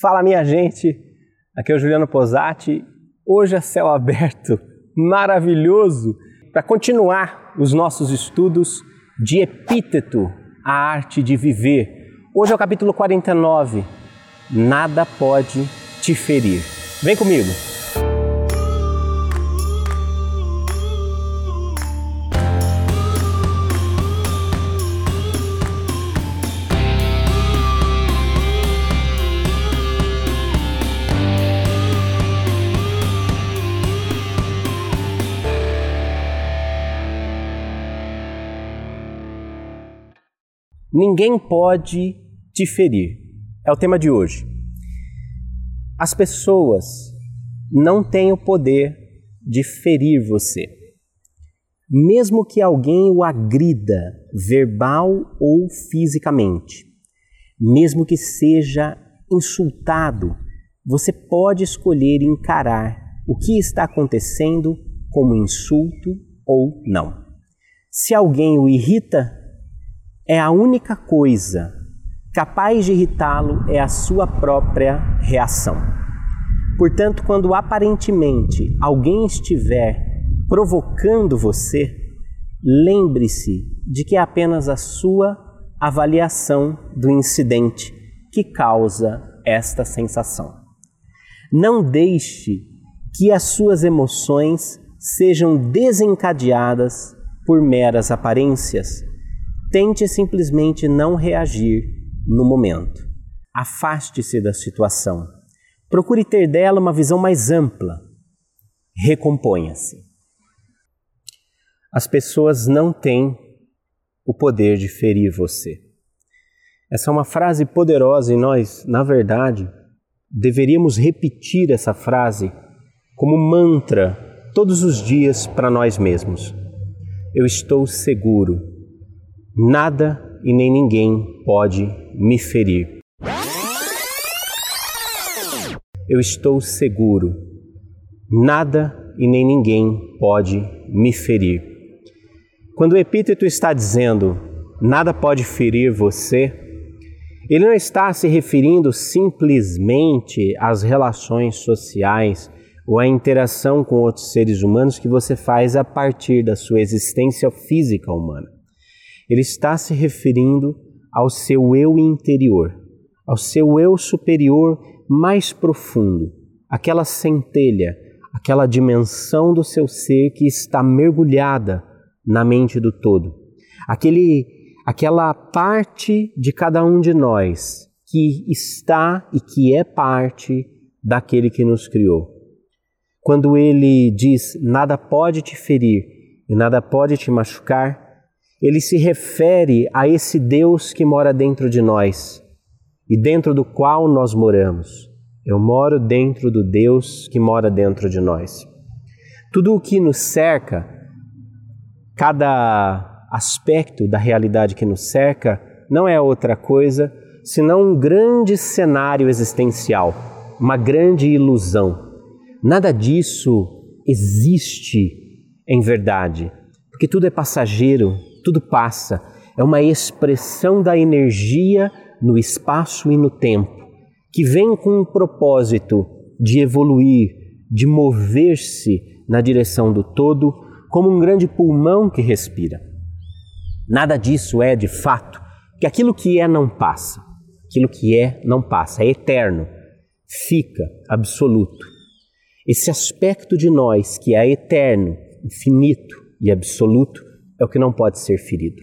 Fala minha gente, aqui é o Juliano Posati. Hoje é céu aberto, maravilhoso, para continuar os nossos estudos de epíteto, a arte de viver. Hoje é o capítulo 49. Nada pode te ferir. Vem comigo. Ninguém pode te ferir. É o tema de hoje. As pessoas não têm o poder de ferir você. Mesmo que alguém o agrida verbal ou fisicamente, mesmo que seja insultado, você pode escolher encarar o que está acontecendo como insulto ou não. Se alguém o irrita, é a única coisa capaz de irritá-lo é a sua própria reação. Portanto, quando aparentemente alguém estiver provocando você, lembre-se de que é apenas a sua avaliação do incidente que causa esta sensação. Não deixe que as suas emoções sejam desencadeadas por meras aparências Tente simplesmente não reagir no momento. Afaste-se da situação. Procure ter dela uma visão mais ampla. Recomponha-se. As pessoas não têm o poder de ferir você. Essa é uma frase poderosa e nós, na verdade, deveríamos repetir essa frase como mantra todos os dias para nós mesmos. Eu estou seguro Nada e nem ninguém pode me ferir. Eu estou seguro. Nada e nem ninguém pode me ferir. Quando o epíteto está dizendo nada pode ferir você, ele não está se referindo simplesmente às relações sociais ou à interação com outros seres humanos que você faz a partir da sua existência física humana. Ele está se referindo ao seu eu interior, ao seu eu superior mais profundo, aquela centelha, aquela dimensão do seu ser que está mergulhada na mente do todo. Aquele, aquela parte de cada um de nós que está e que é parte daquele que nos criou. Quando ele diz: nada pode te ferir e nada pode te machucar, ele se refere a esse Deus que mora dentro de nós e dentro do qual nós moramos. Eu moro dentro do Deus que mora dentro de nós. Tudo o que nos cerca, cada aspecto da realidade que nos cerca, não é outra coisa senão um grande cenário existencial, uma grande ilusão. Nada disso existe em verdade, porque tudo é passageiro, tudo passa. É uma expressão da energia no espaço e no tempo, que vem com um propósito de evoluir, de mover-se na direção do todo, como um grande pulmão que respira. Nada disso é, de fato, que aquilo que é não passa. Aquilo que é não passa, é eterno, fica absoluto. Esse aspecto de nós que é eterno, infinito e absoluto é o que não pode ser ferido.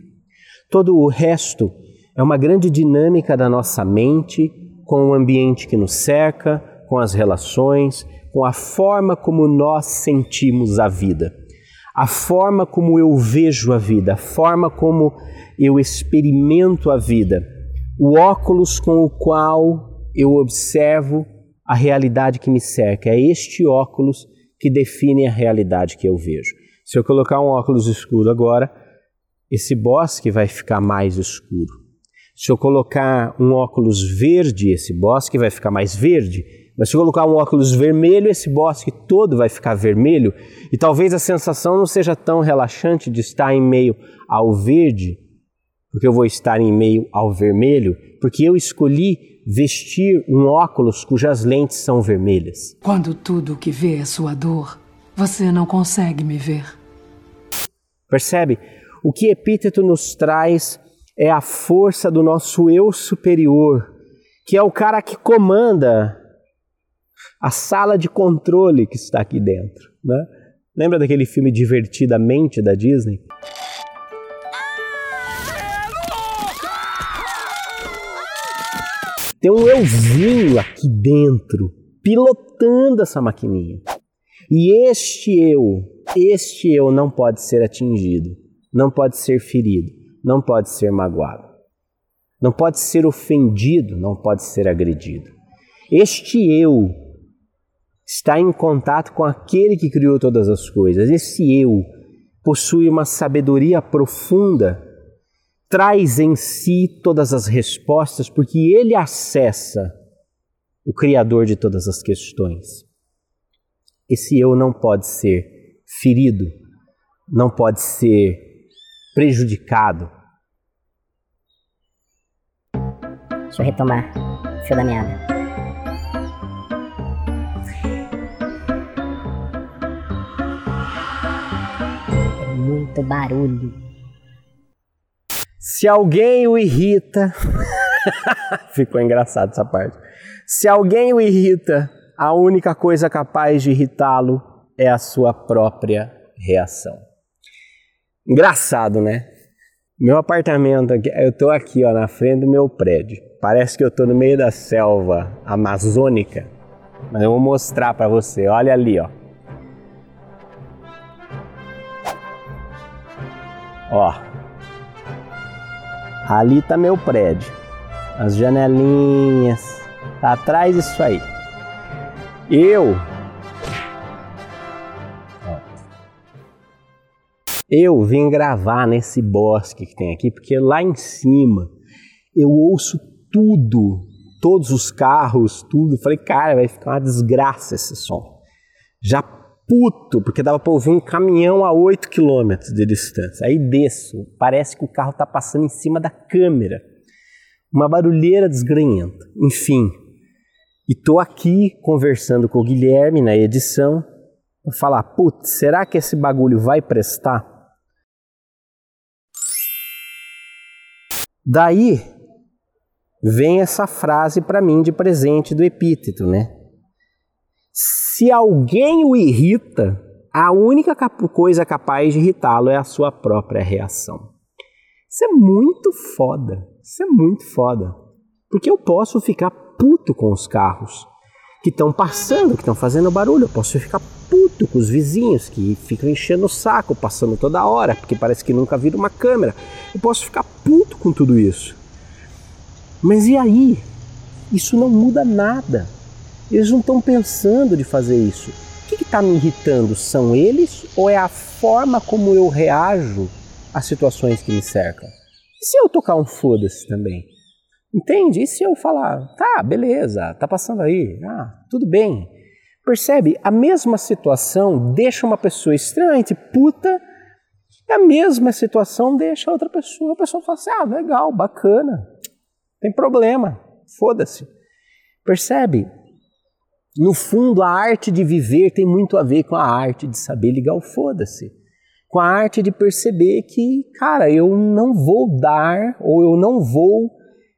Todo o resto é uma grande dinâmica da nossa mente com o ambiente que nos cerca, com as relações, com a forma como nós sentimos a vida, a forma como eu vejo a vida, a forma como eu experimento a vida, o óculos com o qual eu observo a realidade que me cerca. É este óculos que define a realidade que eu vejo. Se eu colocar um óculos escuro agora, esse bosque vai ficar mais escuro. Se eu colocar um óculos verde, esse bosque vai ficar mais verde. Mas se eu colocar um óculos vermelho, esse bosque todo vai ficar vermelho. E talvez a sensação não seja tão relaxante de estar em meio ao verde, porque eu vou estar em meio ao vermelho, porque eu escolhi vestir um óculos cujas lentes são vermelhas. Quando tudo que vê é sua dor, você não consegue me ver. Percebe? O que Epíteto nos traz é a força do nosso eu superior, que é o cara que comanda a sala de controle que está aqui dentro. Né? Lembra daquele filme Divertidamente da Disney? Tem um euzinho aqui dentro, pilotando essa maquininha. E este eu, este eu não pode ser atingido, não pode ser ferido, não pode ser magoado, não pode ser ofendido, não pode ser agredido. Este eu está em contato com aquele que criou todas as coisas. Esse eu possui uma sabedoria profunda traz em si todas as respostas, porque ele acessa o Criador de todas as questões. Esse eu não pode ser ferido, não pode ser prejudicado. Deixa eu retomar o fio da meada. É muito barulho. Se alguém o irrita, ficou engraçado essa parte. Se alguém o irrita, a única coisa capaz de irritá-lo é a sua própria reação. Engraçado, né? Meu apartamento aqui, eu tô aqui, ó, na frente do meu prédio. Parece que eu tô no meio da selva amazônica, mas eu vou mostrar para você. Olha ali, ó. Ó, Ali tá meu prédio. As janelinhas. Tá atrás disso aí. Eu. Eu vim gravar nesse bosque que tem aqui, porque lá em cima eu ouço tudo, todos os carros, tudo. Falei, cara, vai ficar uma desgraça esse som. Já puto, porque dava para ouvir um caminhão a 8 quilômetros de distância. Aí desço, parece que o carro está passando em cima da câmera. Uma barulheira desgranhenta. Enfim, e tô aqui conversando com o Guilherme na edição para falar, putz, será que esse bagulho vai prestar? Daí vem essa frase para mim de presente do epíteto, né? Se alguém o irrita, a única coisa capaz de irritá-lo é a sua própria reação. Isso é muito foda. Isso é muito foda. Porque eu posso ficar puto com os carros que estão passando, que estão fazendo barulho. Eu posso ficar puto com os vizinhos que ficam enchendo o saco, passando toda hora, porque parece que nunca viram uma câmera. Eu posso ficar puto com tudo isso. Mas e aí? Isso não muda nada. Eles não estão pensando de fazer isso. O que está me irritando? São eles ou é a forma como eu reajo às situações que me cercam? E se eu tocar um foda-se também? Entende? E se eu falar, tá, beleza, tá passando aí, ah, tudo bem. Percebe? A mesma situação deixa uma pessoa extremamente puta a mesma situação deixa outra pessoa. A pessoa fala assim, ah, legal, bacana, tem problema, foda-se. Percebe? No fundo, a arte de viver tem muito a ver com a arte de saber ligar o foda-se. Com a arte de perceber que, cara, eu não vou dar ou eu não vou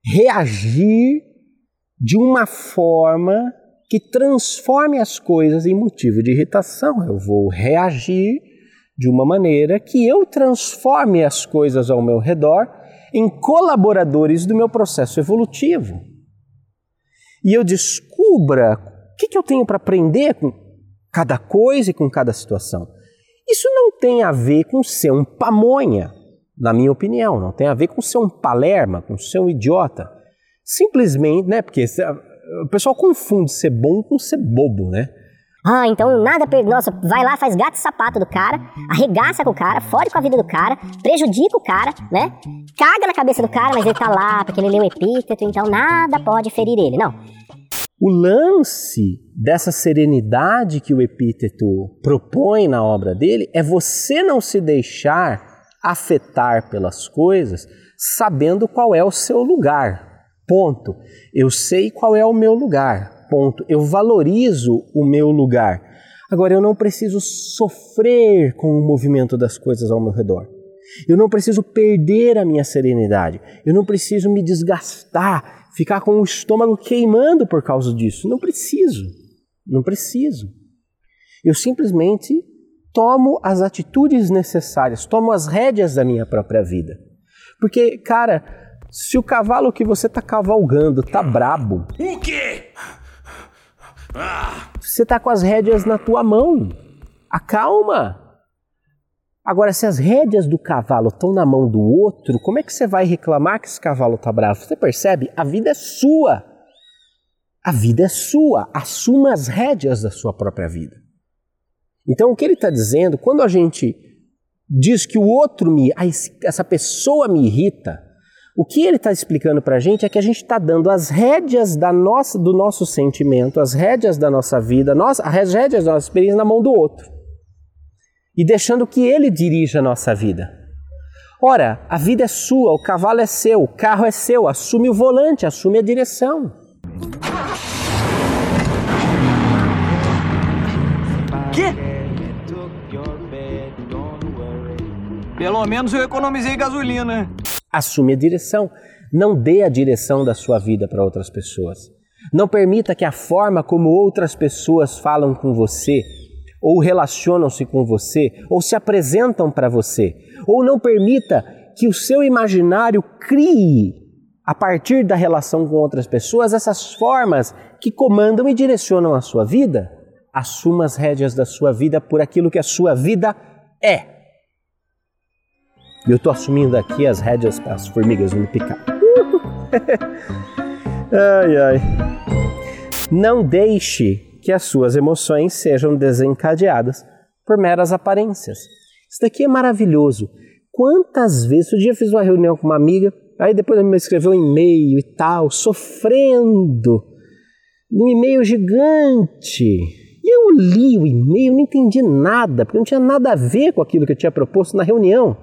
reagir de uma forma que transforme as coisas em motivo de irritação. Eu vou reagir de uma maneira que eu transforme as coisas ao meu redor em colaboradores do meu processo evolutivo. E eu descubra o que, eu tenho para aprender com cada coisa e com cada situação? Isso não tem a ver com ser um pamonha, na minha opinião, não tem a ver com ser um palerma, com ser um idiota. Simplesmente, né? Porque o pessoal confunde ser bom com ser bobo, né? Ah, então nada. Nossa, vai lá, faz gato e sapato do cara, arregaça com o cara, fode com a vida do cara, prejudica o cara, né? Caga na cabeça do cara, mas ele tá lá porque ele leu epíteto, então nada pode ferir ele. Não. O lance dessa serenidade que o epíteto propõe na obra dele é você não se deixar afetar pelas coisas, sabendo qual é o seu lugar. Ponto. Eu sei qual é o meu lugar. Ponto. Eu valorizo o meu lugar. Agora, eu não preciso sofrer com o movimento das coisas ao meu redor. Eu não preciso perder a minha serenidade. Eu não preciso me desgastar, ficar com o estômago queimando por causa disso. Não preciso. Não preciso. Eu simplesmente tomo as atitudes necessárias, tomo as rédeas da minha própria vida. Porque, cara, se o cavalo que você está cavalgando tá brabo. O quê? Ah. Você está com as rédeas na tua mão. Acalma. Agora, se as rédeas do cavalo estão na mão do outro, como é que você vai reclamar que esse cavalo está bravo? Você percebe? A vida é sua. A vida é sua. Assuma as rédeas da sua própria vida. Então, o que ele está dizendo, quando a gente diz que o outro me. essa pessoa me irrita, o que ele está explicando para a gente é que a gente está dando as rédeas da nossa, do nosso sentimento, as rédeas da nossa vida, as rédeas da nossa experiência na mão do outro e deixando que ele dirija a nossa vida. Ora, a vida é sua, o cavalo é seu, o carro é seu, assume o volante, assume a direção. Pelo menos eu economizei gasolina. Assume a direção. Não dê a direção da sua vida para outras pessoas. Não permita que a forma como outras pessoas falam com você ou relacionam-se com você, ou se apresentam para você, ou não permita que o seu imaginário crie, a partir da relação com outras pessoas, essas formas que comandam e direcionam a sua vida. Assuma as rédeas da sua vida por aquilo que a sua vida é. E eu estou assumindo aqui as rédeas para as formigas não me picar. ai, ai. Não deixe que as suas emoções sejam desencadeadas por meras aparências. Isso daqui é maravilhoso. Quantas vezes, um dia eu fiz uma reunião com uma amiga, aí depois ela me escreveu um e-mail e tal, sofrendo, um e-mail gigante. E eu li o e-mail, não entendi nada, porque não tinha nada a ver com aquilo que eu tinha proposto na reunião.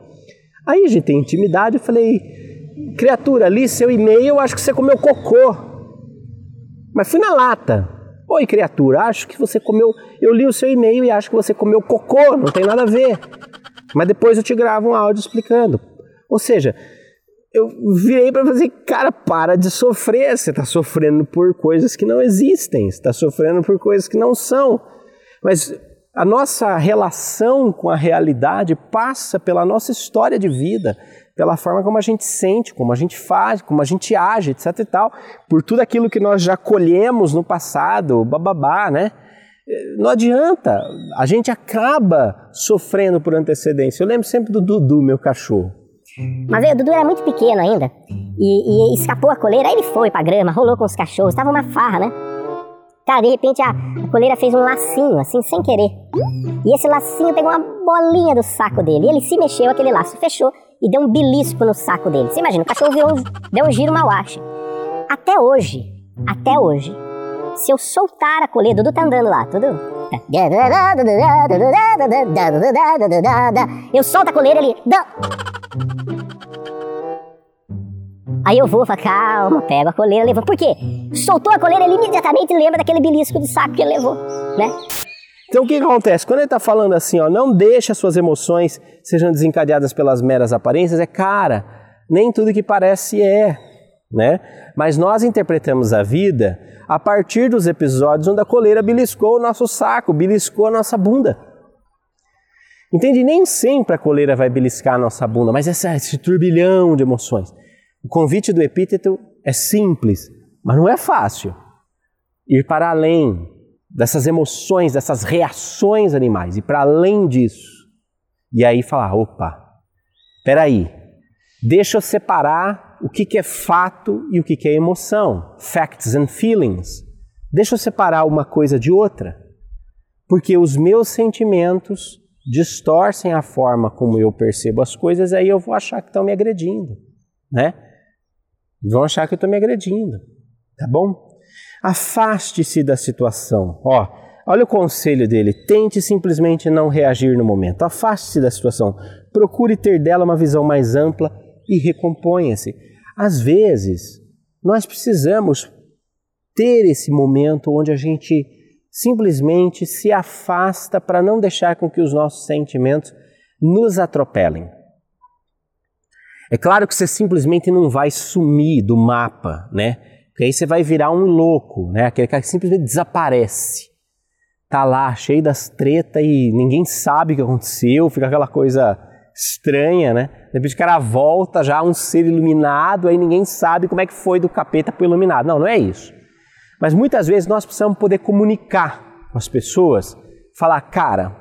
Aí a gente tem intimidade, eu falei, criatura, li seu e-mail, eu acho que você comeu cocô. Mas fui na lata. Oi, criatura, acho que você comeu. Eu li o seu e-mail e acho que você comeu cocô, não tem nada a ver. Mas depois eu te gravo um áudio explicando. Ou seja, eu virei para fazer, cara, para de sofrer. Você está sofrendo por coisas que não existem, você está sofrendo por coisas que não são. Mas a nossa relação com a realidade passa pela nossa história de vida, pela forma como a gente sente, como a gente faz, como a gente age, etc e tal, por tudo aquilo que nós já colhemos no passado, bababá, né? Não adianta, a gente acaba sofrendo por antecedência. Eu lembro sempre do Dudu, meu cachorro. Mas o Dudu era muito pequeno ainda e, e escapou a coleira, aí ele foi pra grama, rolou com os cachorros, tava uma farra, né? Cara, de repente a, coleira fez um lacinho, assim, sem querer. E esse lacinho pegou uma bolinha do saco dele. E ele se mexeu, aquele laço fechou e deu um belisco no saco dele. Você imagina, o cachorro virou, deu um giro mauache. Até hoje, até hoje, se eu soltar a coleira, Dudu tá andando lá, tudo. Eu solto a coleira, ele. Aí eu vou, falo, calma, pego a coleira, levo. Por quê? Soltou a coleira, ele imediatamente lembra daquele belisco do saco que ele levou, né? Então o que, acontece? Quando ele está falando assim, ó, não deixe as suas emoções sejam desencadeadas pelas meras aparências, é cara, nem tudo que parece é, né? Mas nós interpretamos a vida a partir dos episódios onde a coleira beliscou o nosso saco, beliscou a nossa bunda. Entende? Nem sempre a coleira vai beliscar a nossa bunda, mas esse, esse turbilhão de emoções. O convite do epíteto é simples, mas não é fácil. Ir para além, dessas emoções, dessas reações animais, e para além disso. E aí falar: opa, peraí, deixa eu separar o que, que é fato e o que, que é emoção, facts and feelings. Deixa eu separar uma coisa de outra, porque os meus sentimentos distorcem a forma como eu percebo as coisas, aí eu vou achar que estão me agredindo, né? Vão achar que eu estou me agredindo, tá bom? Afaste-se da situação. Ó, olha o conselho dele: tente simplesmente não reagir no momento. Afaste-se da situação. Procure ter dela uma visão mais ampla e recomponha-se. Às vezes, nós precisamos ter esse momento onde a gente simplesmente se afasta para não deixar com que os nossos sentimentos nos atropelem. É claro que você simplesmente não vai sumir do mapa, né? Porque aí você vai virar um louco, né? Aquele cara que simplesmente desaparece. Tá lá, cheio das tretas e ninguém sabe o que aconteceu, fica aquela coisa estranha, né? Depois o cara volta já um ser iluminado, aí ninguém sabe como é que foi do capeta para iluminado. Não, não é isso. Mas muitas vezes nós precisamos poder comunicar com as pessoas, falar, cara,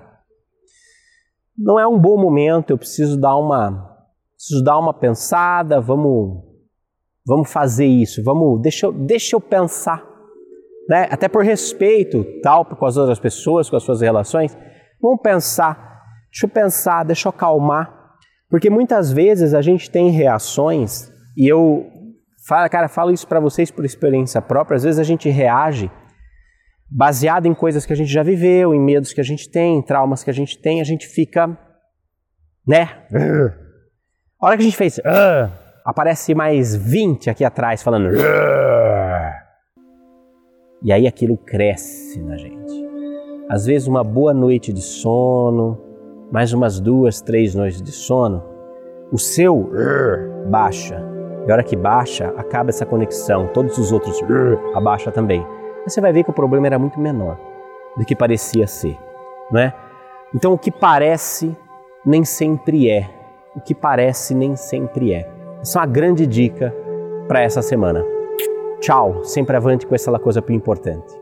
não é um bom momento, eu preciso dar uma preciso dar uma pensada, vamos vamos fazer isso, vamos, deixa eu, deixa eu pensar, né? Até por respeito, tal, com as outras pessoas, com as suas relações, vamos pensar, deixa eu pensar, deixa eu acalmar, porque muitas vezes a gente tem reações e eu falo, cara, falo isso para vocês por experiência própria, às vezes a gente reage baseado em coisas que a gente já viveu, em medos que a gente tem, em traumas que a gente tem, a gente fica, né? A hora que a gente fez, uh, aparece mais 20 aqui atrás falando. Uh, e aí aquilo cresce na gente. Às vezes uma boa noite de sono, mais umas duas, três noites de sono, o seu uh, baixa. E a hora que baixa, acaba essa conexão. Todos os outros abaixa também. Mas você vai ver que o problema era muito menor do que parecia ser, não é? Então o que parece nem sempre é o que parece nem sempre é. Essa é uma grande dica para essa semana. Tchau, sempre avante com essa coisa importante.